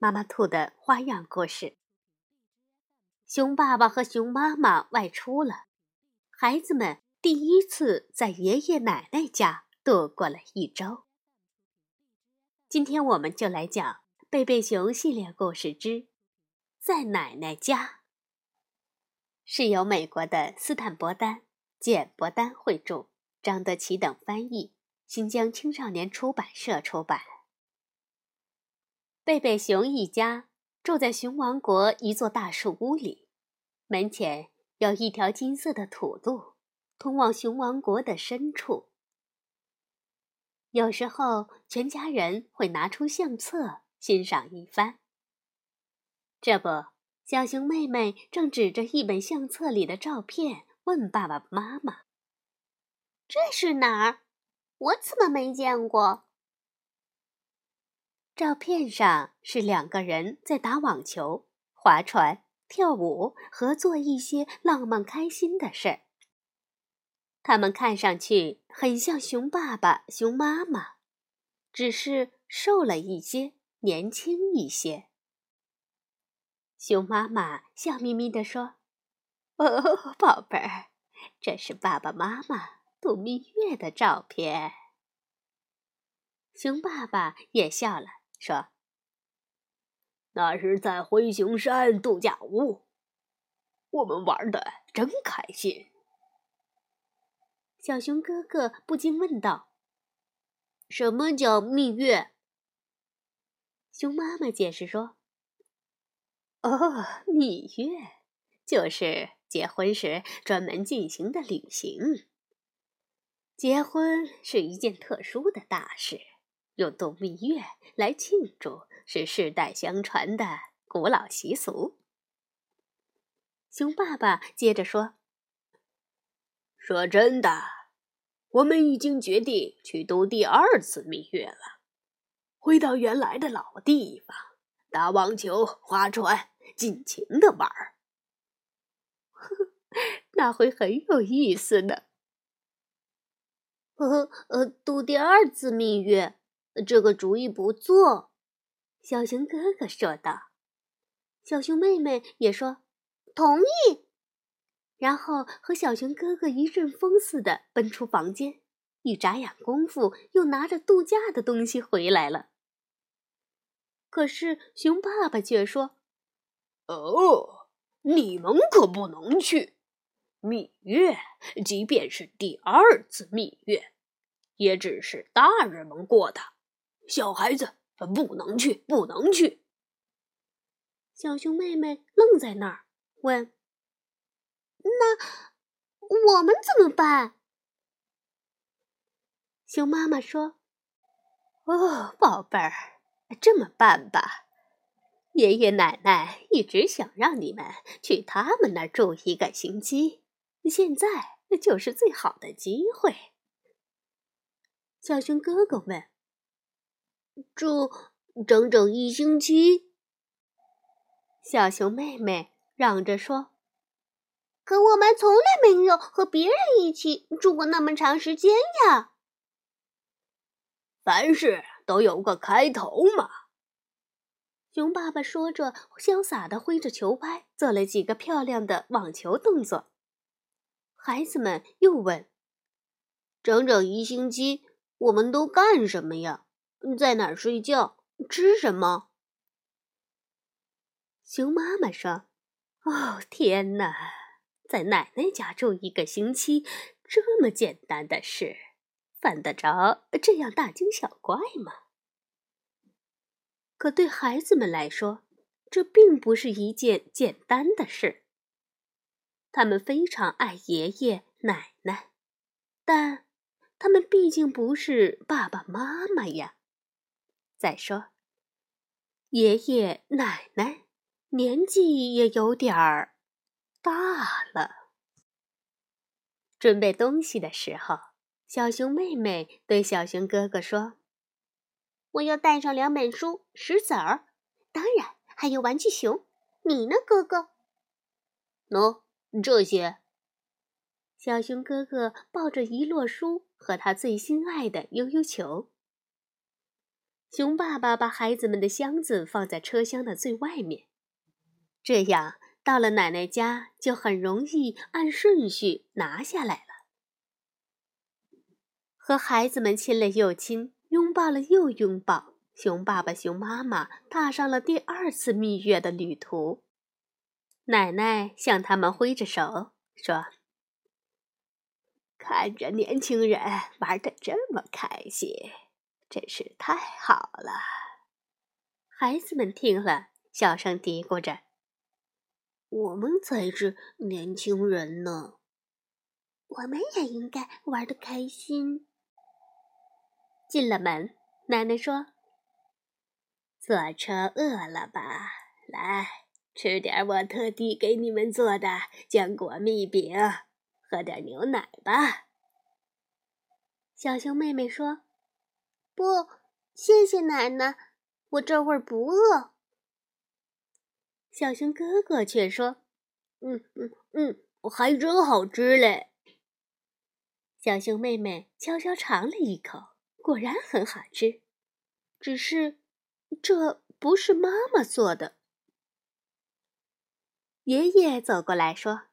妈妈兔的花样故事。熊爸爸和熊妈妈外出了，孩子们第一次在爷爷奶奶家度过了一周。今天我们就来讲《贝贝熊》系列故事之《在奶奶家》，是由美国的斯坦伯丹、简伯丹绘著，张德奇等翻译，新疆青少年出版社出版。贝贝熊一家住在熊王国一座大树屋里，门前有一条金色的土路，通往熊王国的深处。有时候，全家人会拿出相册欣赏一番。这不，小熊妹妹正指着一本相册里的照片问爸爸妈妈：“这是哪儿？我怎么没见过？”照片上是两个人在打网球、划船、跳舞和做一些浪漫开心的事儿。他们看上去很像熊爸爸、熊妈妈，只是瘦了一些，年轻一些。熊妈妈笑眯眯地说：“哦，宝贝儿，这是爸爸妈妈度蜜月的照片。”熊爸爸也笑了。说：“那是在灰熊山度假屋，我们玩的真开心。”小熊哥哥不禁问道：“什么叫蜜月？”熊妈妈解释说：“哦，蜜月就是结婚时专门进行的旅行。结婚是一件特殊的大事。”用度蜜月来庆祝是世代相传的古老习俗。熊爸爸接着说：“说真的，我们已经决定去度第二次蜜月了，回到原来的老地方，打网球、划船，尽情的玩儿。那会很有意思的。呃呃，度第二次蜜月。”这个主意不错，小熊哥哥说道。小熊妹妹也说同意，然后和小熊哥哥一阵风似的奔出房间，一眨眼功夫又拿着度假的东西回来了。可是熊爸爸却说：“哦，你们可不能去蜜月，即便是第二次蜜月，也只是大人们过的。”小孩子不能去，不能去。小熊妹妹愣在那儿，问：“那我们怎么办？”熊妈妈说：“哦，宝贝儿，这么办吧，爷爷奶奶一直想让你们去他们那儿住一个星期，现在就是最好的机会。”小熊哥哥问。住整整一星期，小熊妹妹嚷着说：“可我们从来没有和别人一起住过那么长时间呀！”凡事都有个开头嘛。熊爸爸说着，潇洒的挥着球拍，做了几个漂亮的网球动作。孩子们又问：“整整一星期，我们都干什么呀？”在哪儿睡觉？吃什么？熊妈妈说：“哦，天哪，在奶奶家住一个星期，这么简单的事，犯得着这样大惊小怪吗？”可对孩子们来说，这并不是一件简单的事。他们非常爱爷爷奶奶，但他们毕竟不是爸爸妈妈呀。再说，爷爷奶奶年纪也有点儿大了。准备东西的时候，小熊妹妹对小熊哥哥说：“我要带上两本书、石子儿，当然还有玩具熊。你呢，哥哥？”“喏，这些。”小熊哥哥抱着一摞书和他最心爱的悠悠球。熊爸爸把孩子们的箱子放在车厢的最外面，这样到了奶奶家就很容易按顺序拿下来了。和孩子们亲了又亲，拥抱了又拥抱，熊爸爸、熊妈妈踏上了第二次蜜月的旅途。奶奶向他们挥着手说：“看着年轻人玩的这么开心。”真是太好了！孩子们听了，小声嘀咕着：“我们才是年轻人呢，我们也应该玩的开心。”进了门，奶奶说：“坐车饿了吧？来吃点我特地给你们做的浆果蜜饼，喝点牛奶吧。”小熊妹妹说。不，谢谢奶奶，我这会儿不饿。小熊哥哥却说：“嗯嗯嗯，还真好吃嘞。”小熊妹妹悄悄尝了一口，果然很好吃，只是这不是妈妈做的。爷爷走过来说：“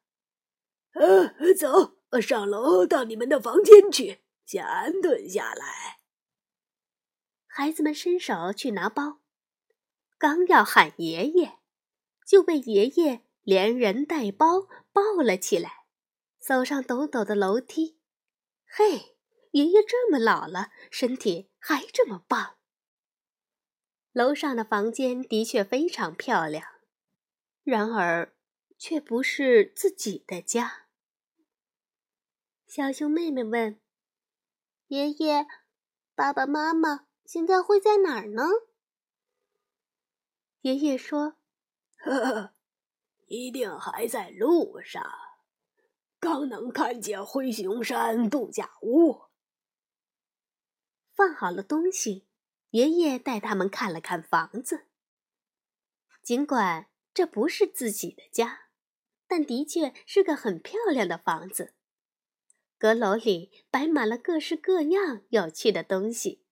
呃，走，上楼到你们的房间去，先安顿下来。”孩子们伸手去拿包，刚要喊爷爷，就被爷爷连人带包抱了起来，走上陡陡的楼梯。嘿，爷爷这么老了，身体还这么棒。楼上的房间的确非常漂亮，然而却不是自己的家。小熊妹妹问：“爷爷，爸爸妈妈？”现在会在哪儿呢？爷爷说：“呵呵，一定还在路上。刚能看见灰熊山度假屋。”放好了东西，爷爷带他们看了看房子。尽管这不是自己的家，但的确是个很漂亮的房子。阁楼里摆满了各式各样有趣的东西。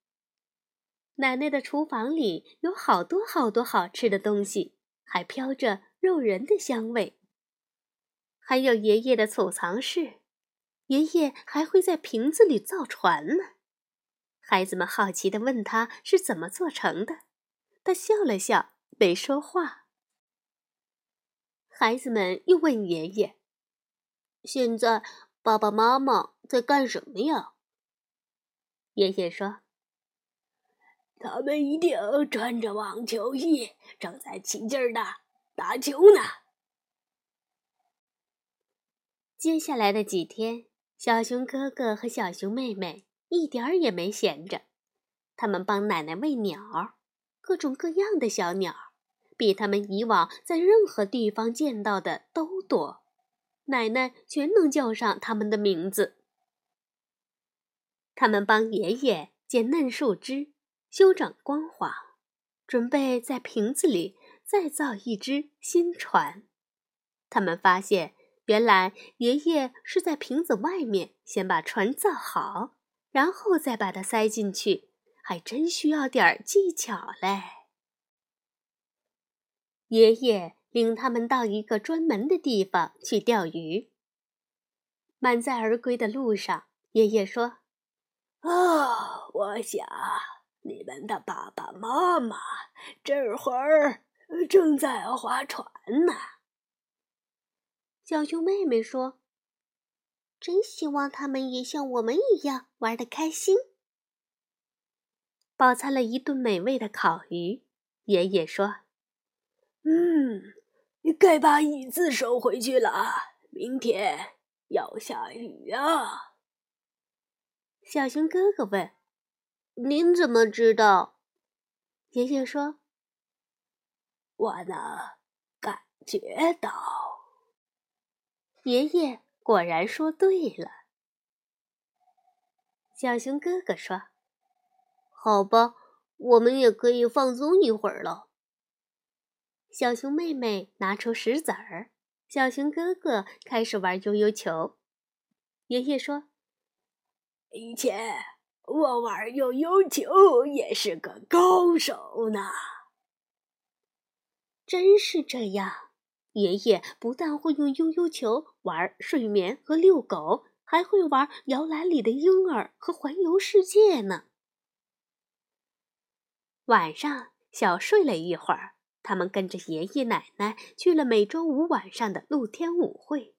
奶奶的厨房里有好多好多好吃的东西，还飘着诱人的香味。还有爷爷的储藏室，爷爷还会在瓶子里造船呢。孩子们好奇地问他是怎么做成的，他笑了笑，没说话。孩子们又问爷爷：“现在爸爸妈妈在干什么呀？”爷爷说。他们一定穿着网球衣，正在起劲儿的打球呢。接下来的几天，小熊哥哥和小熊妹妹一点儿也没闲着，他们帮奶奶喂鸟，各种各样的小鸟，比他们以往在任何地方见到的都多。奶奶全能叫上他们的名字。他们帮爷爷捡嫩树枝。修整光滑，准备在瓶子里再造一只新船。他们发现，原来爷爷是在瓶子外面先把船造好，然后再把它塞进去，还真需要点技巧嘞。爷爷领他们到一个专门的地方去钓鱼。满载而归的路上，爷爷说：“啊，我想。”你们的爸爸妈妈这会儿正在划船呢。小熊妹妹说：“真希望他们也像我们一样玩的开心。”饱餐了一顿美味的烤鱼，爷爷说：“嗯，该把椅子收回去了，明天要下雨啊。”小熊哥哥问。您怎么知道？爷爷说：“我能感觉到。爷爷果然说对了。小熊哥哥说：“好吧，我们也可以放松一会儿了。”小熊妹妹拿出石子儿，小熊哥哥开始玩悠悠球。爷爷说：“以前我玩悠悠球也是个高手呢。”真是这样，爷爷不但会用悠悠球玩睡眠和遛狗，还会玩摇篮里的婴儿和环游世界呢。晚上，小睡了一会儿，他们跟着爷爷奶奶去了每周五晚上的露天舞会。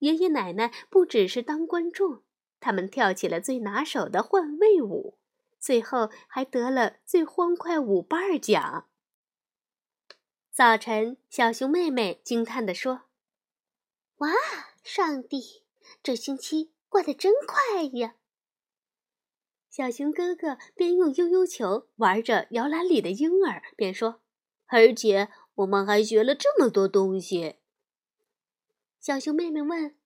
爷爷奶奶不只是当观众，他们跳起了最拿手的换位舞，最后还得了最欢快舞伴奖。早晨，小熊妹妹惊叹地说：“哇，上帝，这星期过得真快呀！”小熊哥哥边用悠悠球玩着摇篮里的婴儿，边说：“而且我们还学了这么多东西。”小熊妹妹问：“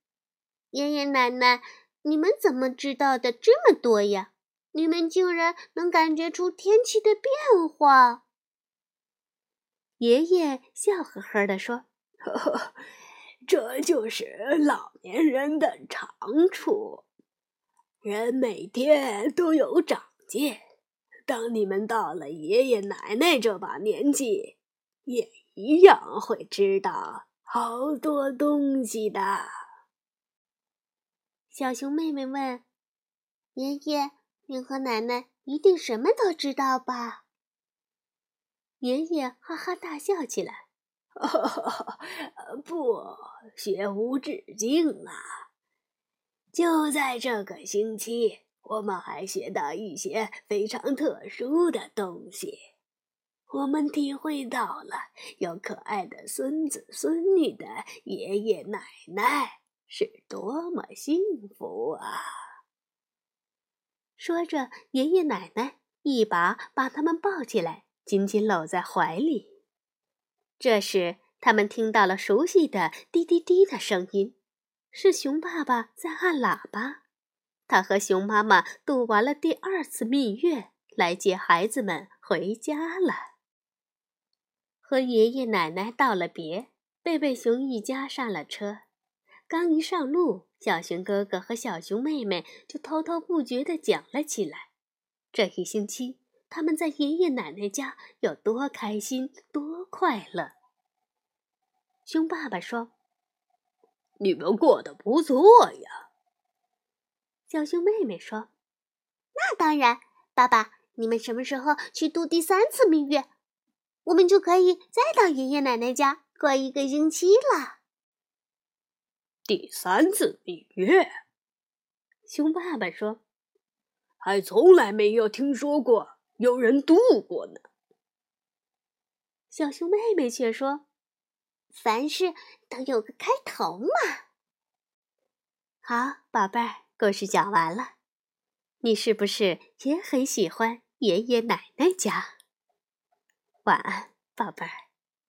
爷爷奶奶，你们怎么知道的这么多呀？你们竟然能感觉出天气的变化？”爷爷笑呵呵地说：“呵呵，这就是老年人的长处。人每天都有长进。当你们到了爷爷奶奶这把年纪，也一样会知道好多东西的。”小熊妹妹问：“爷爷，您和奶奶一定什么都知道吧？”爷爷哈哈大笑起来，不，学无止境啊！就在这个星期，我们还学到一些非常特殊的东西。我们体会到了有可爱的孙子孙女的爷爷奶奶是多么幸福啊！说着，爷爷奶奶一把把他们抱起来。紧紧搂在怀里。这时，他们听到了熟悉的滴滴滴的声音，是熊爸爸在按喇叭。他和熊妈妈度完了第二次蜜月，来接孩子们回家了。和爷爷奶奶道了别，贝贝熊一家上了车。刚一上路，小熊哥哥和小熊妹妹就滔滔不绝地讲了起来。这一星期。他们在爷爷奶奶家有多开心，多快乐。熊爸爸说：“你们过得不错呀。”小熊妹妹说：“那当然，爸爸，你们什么时候去度第三次蜜月，我们就可以再到爷爷奶奶家过一个星期了。”第三次蜜月，熊爸爸说：“还从来没有听说过。”有人度过呢。小熊妹妹却说：“凡事都有个开头嘛。”好，宝贝儿，故事讲完了。你是不是也很喜欢爷爷奶奶家？晚安，宝贝儿。